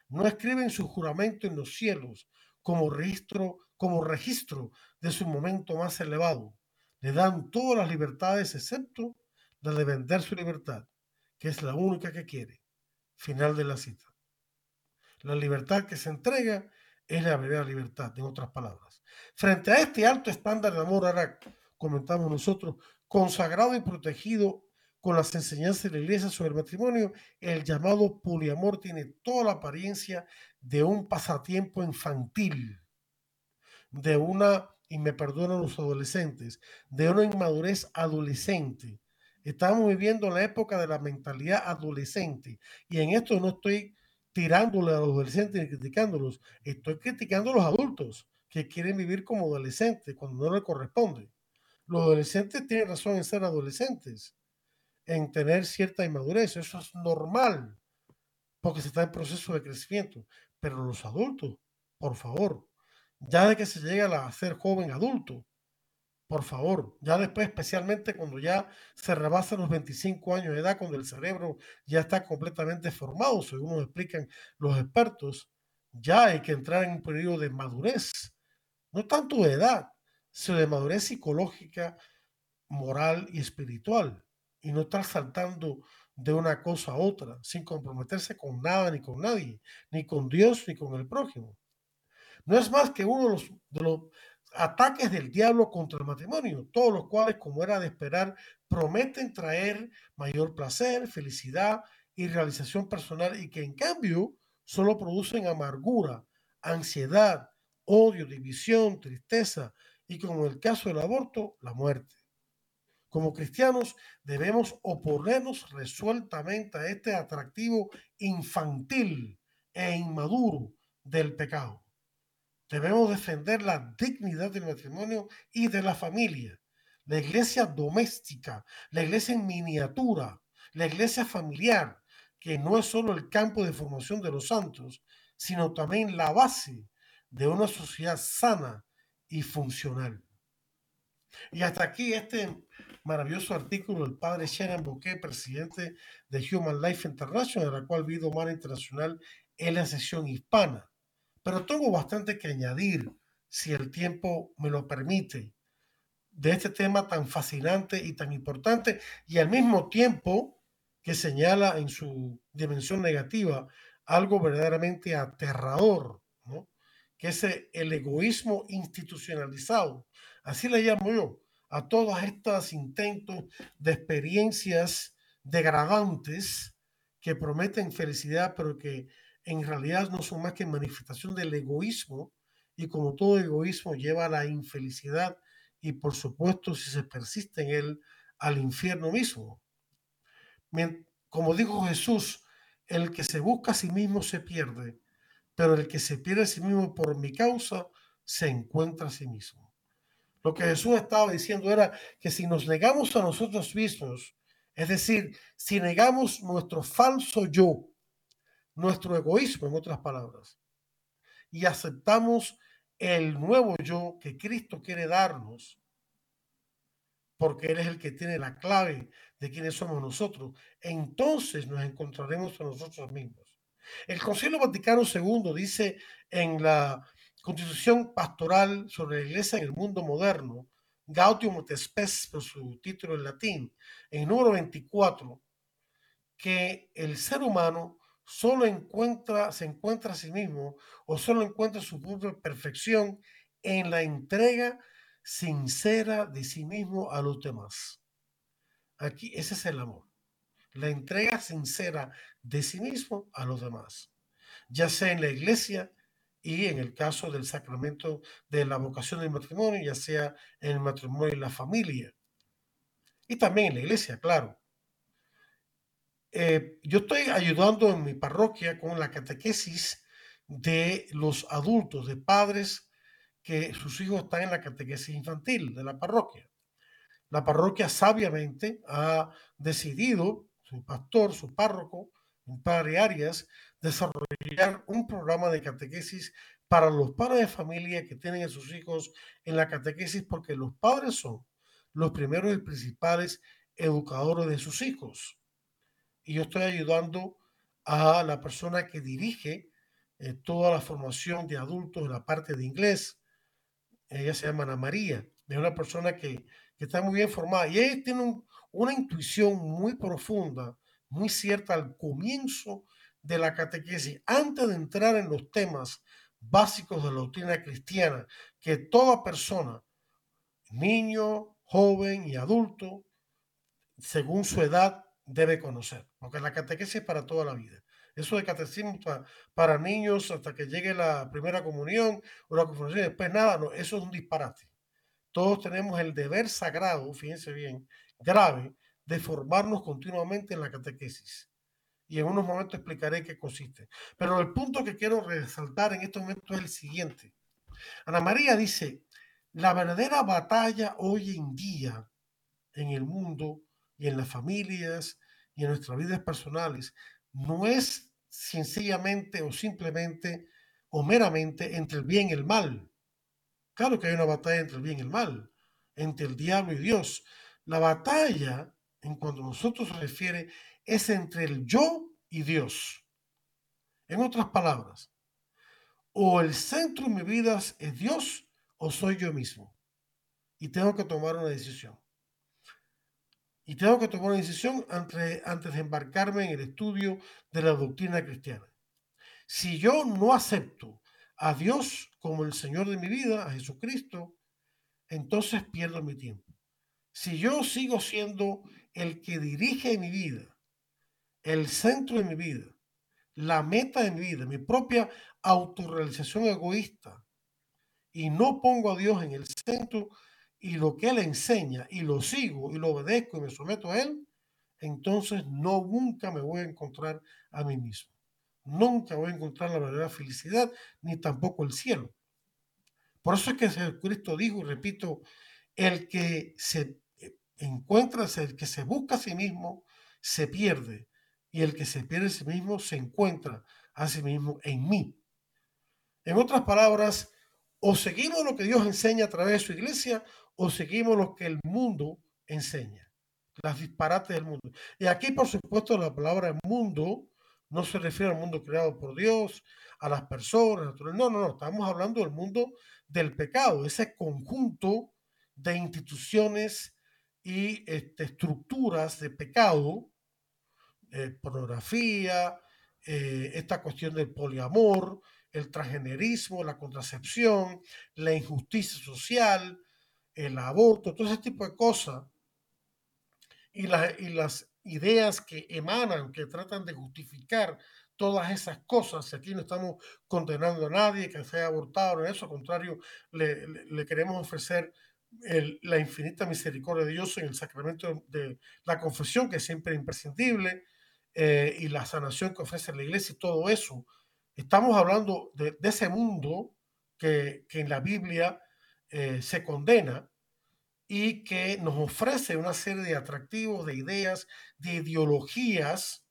No escriben su juramento en los cielos como registro, como registro de su momento más elevado. Le dan todas las libertades excepto la de vender su libertad, que es la única que quiere. Final de la cita. La libertad que se entrega es la verdadera libertad, en otras palabras. Frente a este alto estándar de amor, ahora comentamos nosotros, consagrado y protegido con las enseñanzas de la iglesia sobre el matrimonio, el llamado poliamor tiene toda la apariencia de un pasatiempo infantil, de una, y me perdonan los adolescentes, de una inmadurez adolescente. Estamos viviendo la época de la mentalidad adolescente y en esto no estoy tirándole a los adolescentes y criticándolos. Estoy criticando a los adultos que quieren vivir como adolescentes cuando no le corresponde. Los adolescentes tienen razón en ser adolescentes, en tener cierta inmadurez. Eso es normal, porque se está en proceso de crecimiento. Pero los adultos, por favor, ya de que se llega a ser joven adulto, por favor, ya después, especialmente cuando ya se rebasan los 25 años de edad, cuando el cerebro ya está completamente formado, según nos explican los expertos, ya hay que entrar en un periodo de madurez, no tanto de edad, sino de madurez psicológica, moral y espiritual, y no estar saltando de una cosa a otra, sin comprometerse con nada ni con nadie, ni con Dios ni con el prójimo. No es más que uno de los, de los ataques del diablo contra el matrimonio, todos los cuales, como era de esperar, prometen traer mayor placer, felicidad y realización personal y que en cambio solo producen amargura, ansiedad, odio, división, tristeza y como en el caso del aborto, la muerte. Como cristianos debemos oponernos resueltamente a este atractivo infantil e inmaduro del pecado. Debemos defender la dignidad del matrimonio y de la familia. La iglesia doméstica, la iglesia en miniatura, la iglesia familiar, que no es solo el campo de formación de los santos, sino también la base de una sociedad sana y funcional. Y hasta aquí este maravilloso artículo del padre Sharon Bouquet, presidente de Human Life International, de la cual Humana Internacional es la sesión hispana. Pero tengo bastante que añadir, si el tiempo me lo permite, de este tema tan fascinante y tan importante y al mismo tiempo que señala en su dimensión negativa algo verdaderamente aterrador, ¿no? que es el egoísmo institucionalizado. Así le llamo yo a todos estos intentos de experiencias degradantes que prometen felicidad, pero que en realidad no son más que manifestación del egoísmo y como todo egoísmo lleva a la infelicidad y por supuesto si se persiste en él al infierno mismo. Como dijo Jesús, el que se busca a sí mismo se pierde, pero el que se pierde a sí mismo por mi causa se encuentra a sí mismo. Lo que Jesús estaba diciendo era que si nos negamos a nosotros mismos Es decir, si negamos nuestro falso yo, nuestro egoísmo, en otras palabras, y aceptamos el nuevo yo que Cristo quiere darnos, porque Él es el que tiene la clave de quiénes somos nosotros, entonces nos encontraremos a nosotros mismos. El Concilio Vaticano II dice en la Constitución Pastoral sobre la Iglesia en el Mundo Moderno, Gaudium et Spes, por su título en latín, en número 24, que el ser humano solo encuentra, se encuentra a sí mismo o solo encuentra su propia perfección en la entrega sincera de sí mismo a los demás. Aquí ese es el amor. La entrega sincera de sí mismo a los demás. Ya sea en la iglesia y en el caso del sacramento de la vocación del matrimonio, ya sea en el matrimonio y la familia. Y también en la iglesia, claro. Eh, yo estoy ayudando en mi parroquia con la catequesis de los adultos, de padres que sus hijos están en la catequesis infantil de la parroquia. La parroquia sabiamente ha decidido, su pastor, su párroco, un padre Arias, desarrollar un programa de catequesis para los padres de familia que tienen a sus hijos en la catequesis, porque los padres son los primeros y principales educadores de sus hijos y yo estoy ayudando a la persona que dirige eh, toda la formación de adultos en la parte de inglés. Ella se llama Ana María, es una persona que, está muy bien formada y ella tiene una intuición muy profunda, muy cierta al comienzo de la catequesis, antes de entrar en los temas básicos de la doctrina cristiana, que toda persona, niño, joven y adulto, según su edad, debe conocer, porque la catequesis es para toda la vida. Eso de catecismo para, niños hasta que llegue la primera comunión o la confirmación, después nada, no, eso es un disparate. Todos tenemos el deber sagrado, fíjense bien, grave, de formarnos continuamente en la catequesis. Y en unos momentos explicaré qué consiste. Pero el punto que quiero resaltar en este momento es el siguiente. Ana María dice, la verdadera batalla hoy en día en el mundo y en las familias y en nuestras vidas personales no es sencillamente o simplemente o meramente entre el bien y el mal. Claro que hay una batalla entre el bien y el mal, entre el diablo y Dios. La batalla, en cuanto a nosotros se refiere, es entre el yo y Dios. En otras palabras, o el centro de mi vida es Dios o soy yo mismo. Y tengo que tomar una decisión. Y tengo que tomar una decisión antes, antes de embarcarme en el estudio de la doctrina cristiana. Si yo no acepto a Dios como el Señor de mi vida, a Jesucristo, entonces pierdo mi tiempo. Si yo sigo siendo el que dirige mi vida, el centro de mi vida, la meta de mi vida, mi propia autorrealización egoísta, y no pongo a Dios en el centro y lo que Él enseña y lo sigo y lo obedezco y me someto a Él, entonces no nunca me voy a encontrar a mí mismo. Nunca voy a encontrar la verdadera felicidad ni tampoco el cielo. Por eso es que Jesucristo dijo, y repito, el que se encuentra, el que se busca a sí mismo, se pierde. Y el que se pierde a sí mismo, se encuentra a sí mismo en mí. En otras palabras, o seguimos lo que Dios enseña a través de su iglesia o seguimos lo que el mundo enseña, las disparates del mundo. Y aquí, por supuesto, la palabra mundo no se refiere al mundo creado por Dios, a las personas, no, no, no, estamos hablando del mundo del pecado, ese conjunto de instituciones y este, estructuras de pecado, eh, pornografía, eh, esta cuestión del poliamor, el transgenerismo, la contracepción, la injusticia social, el aborto, todo ese tipo de cosas, y, y las ideas que emanan, que tratan de justificar todas esas cosas, aquí no estamos condenando a nadie que sea abortado, en eso, al contrario, le, queremos ofrecer la infinita misericordia de Dios en el sacramento de la confesión, que es siempre imprescindible, eh, y la sanación que ofrece la iglesia y todo eso. Estamos hablando de, de ese mundo que, que en la Biblia eh, se condena y que nos ofrece una serie de atractivos, de ideas, de ideologías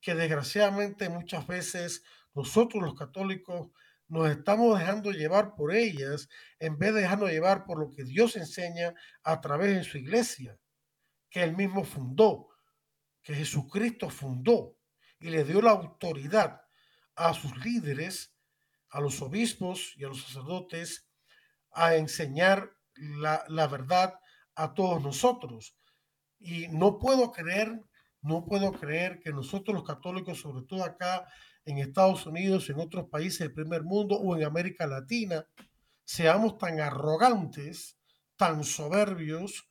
que desgraciadamente muchas veces nosotros los católicos nos estamos dejando llevar por ellas en vez de dejarnos llevar por lo que Dios enseña a través de su iglesia, que él mismo fundó, que Jesucristo fundó y le dio la autoridad a sus líderes, a los obispos y a los sacerdotes a enseñar la, la verdad a todos nosotros. Y no puedo creer, no puedo creer que nosotros los católicos, sobre todo acá en Estados Unidos, en otros países del primer mundo o en América Latina, seamos tan arrogantes, tan soberbios,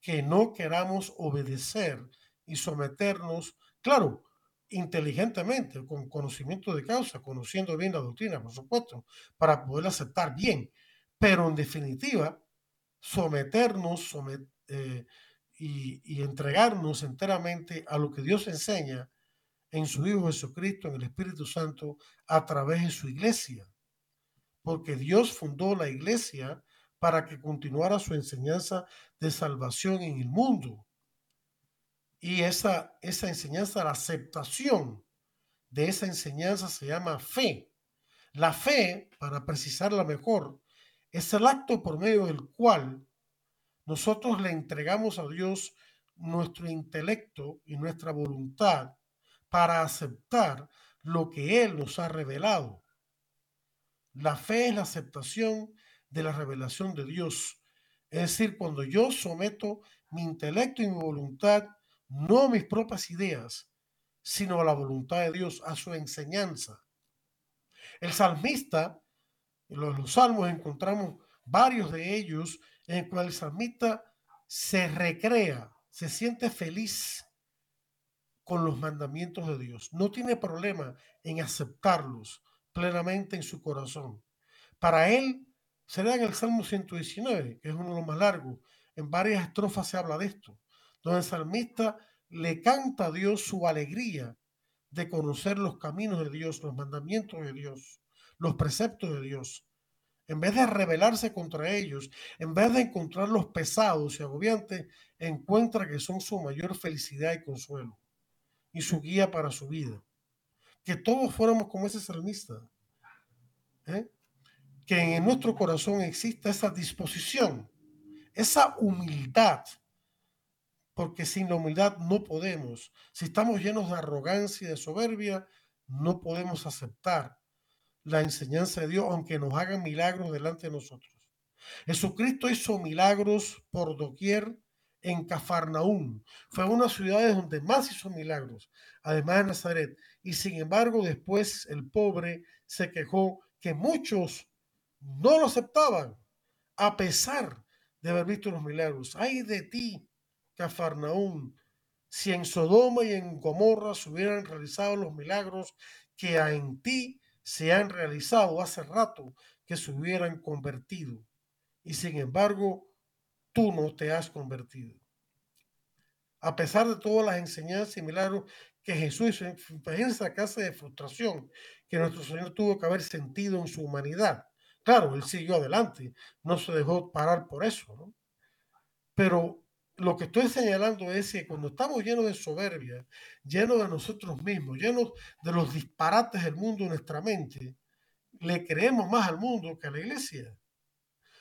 que no queramos obedecer y someternos, claro, inteligentemente, con conocimiento de causa, conociendo bien la doctrina, por supuesto, para poder aceptar bien, pero en definitiva, someternos somet eh, y, y entregarnos enteramente a lo que Dios enseña en su Hijo Jesucristo, en el Espíritu Santo, a través de su iglesia. Porque Dios fundó la iglesia para que continuara su enseñanza de salvación en el mundo. Y esa, esa enseñanza, la aceptación de esa enseñanza se llama fe. La fe, para precisarla mejor, es el acto por medio del cual nosotros le entregamos a Dios nuestro intelecto y nuestra voluntad para aceptar lo que Él nos ha revelado. La fe es la aceptación de la revelación de Dios. Es decir, cuando yo someto mi intelecto y mi voluntad, no a mis propias ideas, sino a la voluntad de Dios, a su enseñanza. El salmista, en los, salmos encontramos varios de ellos en los cuales el salmista se recrea, se siente feliz con los mandamientos de Dios. No tiene problema en aceptarlos plenamente en su corazón. Para él, se en el Salmo 119, que es uno de los más largos. En varias estrofas se habla de esto, donde el salmista le canta a Dios su alegría de conocer los caminos de Dios, los mandamientos de Dios, los preceptos de Dios. En vez de rebelarse contra ellos, en vez de encontrarlos pesados y agobiantes, encuentra que son su mayor felicidad y consuelo y su guía para su vida. Que todos fuéramos como ese salmista. ¿eh? Que en nuestro corazón exista esa disposición, esa humildad. Porque sin la humildad no podemos. Si estamos llenos de arrogancia y de soberbia, no podemos aceptar la enseñanza de Dios, aunque nos hagan milagros delante de nosotros. Jesucristo hizo milagros por doquier en Cafarnaúm. Fue una ciudad donde más hizo milagros, además de Nazaret. Y sin embargo, después el pobre se quejó que muchos no lo aceptaban, a pesar de haber visto los milagros. Ay de ti, Cafarnaúm, si en Sodoma y en Gomorra se hubieran realizado los milagros que en ti se han realizado hace rato, que se hubieran convertido. Y sin embargo, tú no te has convertido. A pesar de todas las enseñanzas y milagros que Jesús hizo, imagínense la clase de frustración que nuestro Señor tuvo que haber sentido en su humanidad. Claro, él siguió adelante, no se dejó parar por eso, ¿no? Pero lo que estoy señalando es que cuando estamos llenos de soberbia, llenos de nosotros mismos, llenos de los disparates del mundo en nuestra mente, le creemos más al mundo que a la iglesia.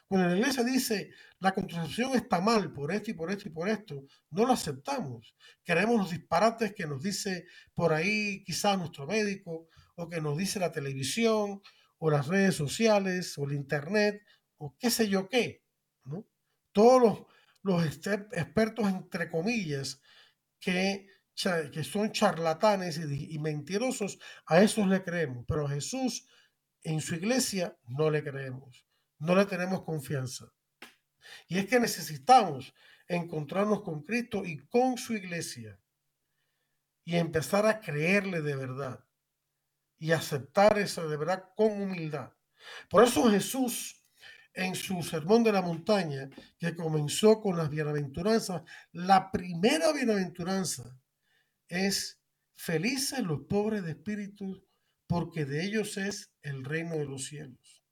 Cuando la iglesia dice la contracepción está mal por esto y por esto y por esto, no lo aceptamos. Queremos los disparates que nos dice por ahí quizás nuestro médico o que nos dice la televisión o las redes sociales o el internet o qué sé yo qué. ¿no? Todos los, los expertos entre comillas que, que son charlatanes y, y mentirosos, a esos le creemos, pero a Jesús en su iglesia no le creemos no le tenemos confianza. Y es que necesitamos encontrarnos con Cristo y con su iglesia y empezar a creerle de verdad y aceptar esa de verdad con humildad. Por eso Jesús en su sermón de la montaña, que comenzó con las bienaventuranzas, la primera bienaventuranza es felices los pobres de espíritu, porque de ellos es el reino de los cielos.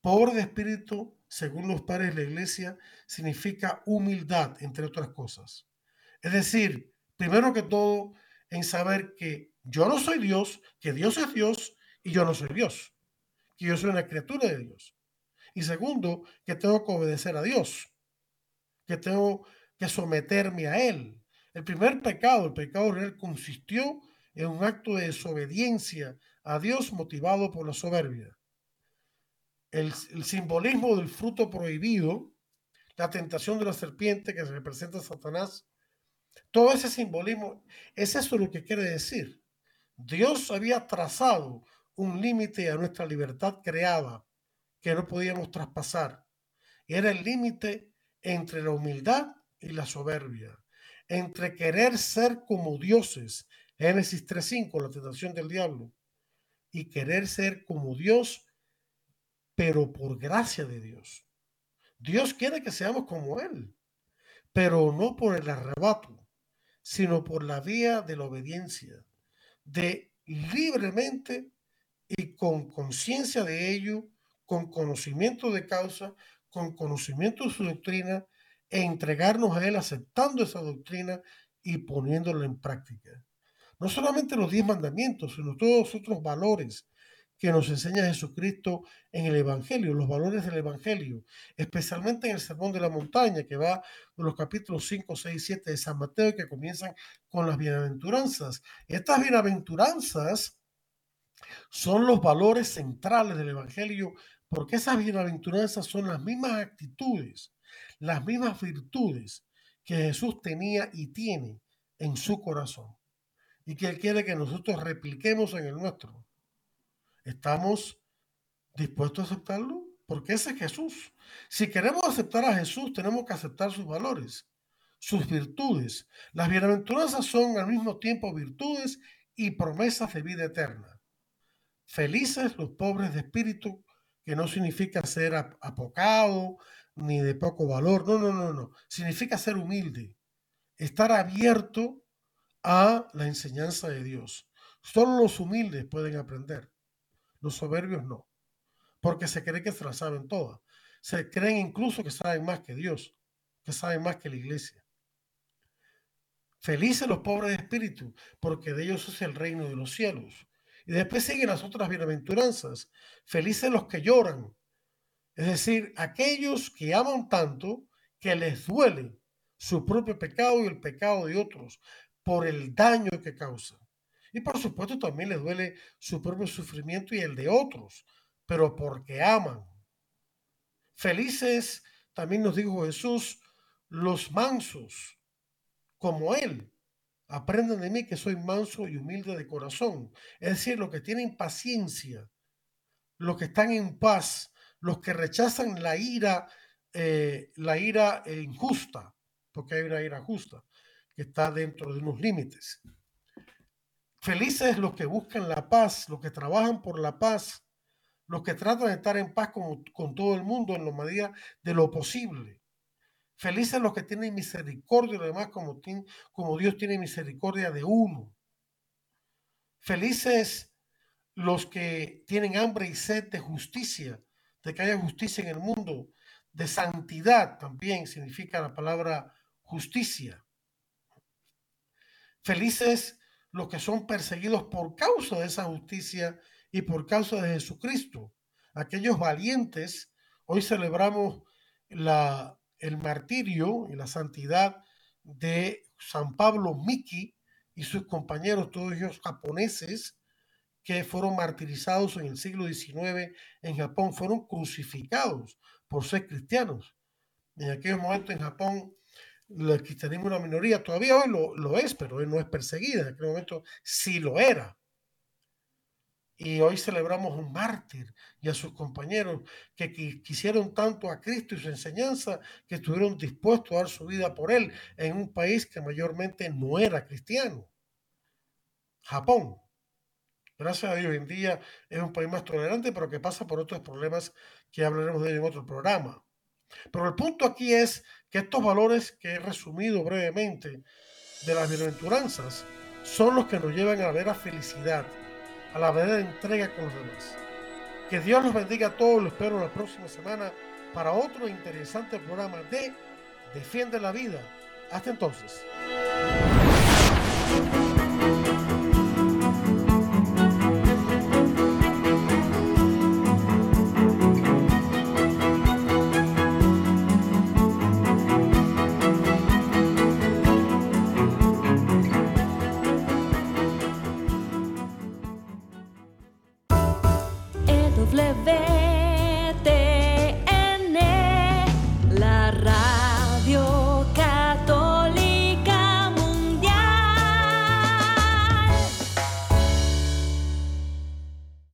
Pobre de espíritu, según los padres de la iglesia, significa humildad, entre otras cosas. Es decir, primero que todo, en saber que yo no soy Dios, que Dios es Dios y yo no soy Dios, que yo soy una criatura de Dios. Y segundo, que tengo que obedecer a Dios, que tengo que someterme a Él. El primer pecado, el pecado real, consistió en un acto de desobediencia a Dios motivado por la soberbia. El, el, simbolismo del fruto prohibido, la tentación de la serpiente que representa a Satanás, todo ese simbolismo, es eso lo que quiere decir. Dios había trazado un límite a nuestra libertad creada que no podíamos traspasar. Y era el límite entre la humildad y la soberbia, entre querer ser como dioses, Génesis 3.5, la tentación del diablo, y querer ser como Dios, pero por gracia de Dios. Dios quiere que seamos como Él, pero no por el arrebato, sino por la vía de la obediencia, de libremente y con conciencia de ello, con conocimiento de causa, con conocimiento de su doctrina, e entregarnos a Él aceptando esa doctrina y poniéndola en práctica. No solamente los diez mandamientos, sino todos otros valores que nos enseña Jesucristo en el Evangelio, los valores del Evangelio, especialmente en el Sermón de la Montaña, que va de los capítulos 5, 6 y 7 de San Mateo, que comienzan con las bienaventuranzas. Estas bienaventuranzas son los valores centrales del Evangelio, porque esas bienaventuranzas son las mismas actitudes, las mismas virtudes que Jesús tenía y tiene en su corazón y que Él quiere que nosotros repliquemos en el nuestro. ¿Estamos dispuestos a aceptarlo? Porque ese es Jesús. Si queremos aceptar a Jesús, tenemos que aceptar sus valores, sus virtudes. Las bienaventuranzas son al mismo tiempo virtudes y promesas de vida eterna. Felices los pobres de espíritu, que no significa ser apocado ni de poco valor. No, no, no, no. Significa ser humilde, estar abierto a la enseñanza de Dios. Solo los humildes pueden aprender. Los soberbios no, porque se creen que se la saben todas. Se creen incluso que saben más que Dios, que saben más que la iglesia. Felices los pobres de espíritu, porque de ellos es el reino de los cielos. Y después siguen las otras bienaventuranzas. Felices los que lloran, es decir, aquellos que aman tanto que les duele su propio pecado y el pecado de otros, por el daño que causa. Y por supuesto también les duele su propio sufrimiento y el de otros, pero porque aman. Felices, también nos dijo Jesús, los mansos, como Él. Aprendan de mí que soy manso y humilde de corazón. Es decir, los que tienen paciencia, los que están en paz, los que rechazan la ira, eh, la ira injusta, porque hay una ira justa que está dentro de unos límites. Felices los que buscan la paz, los que trabajan por la paz, los que tratan de estar en paz con, con todo el mundo en la medida de lo posible. Felices los que tienen misericordia y demás como, como Dios tiene misericordia de uno. Felices los que tienen hambre y sed de justicia, de que haya justicia en el mundo, de santidad también significa la palabra justicia. Felices los que son perseguidos por causa de esa justicia y por causa de Jesucristo. Aquellos valientes, hoy celebramos la, el martirio y la santidad de San Pablo Miki y sus compañeros, todos ellos japoneses, que fueron martirizados en el siglo XIX en Japón, fueron crucificados por ser cristianos. En aquel momento en Japón el cristianismo una minoría, todavía hoy lo, lo, es, pero hoy no es perseguida, en aquel momento sí lo era. Y hoy celebramos un mártir y a sus compañeros que, quisieron tanto a Cristo y su enseñanza que estuvieron dispuestos a dar su vida por él en un país que mayormente no era cristiano. Japón. Gracias a Dios, hoy en día es un país más tolerante, pero que pasa por otros problemas que hablaremos de en otro programa. Pero el punto aquí es que estos valores que he resumido brevemente de las bienaventuranzas son los que nos llevan a la vera felicidad, a la verdadera entrega con los demás. Que Dios los bendiga a todos. Lo espero la próxima semana para otro interesante programa de Defiende la Vida. Hasta entonces.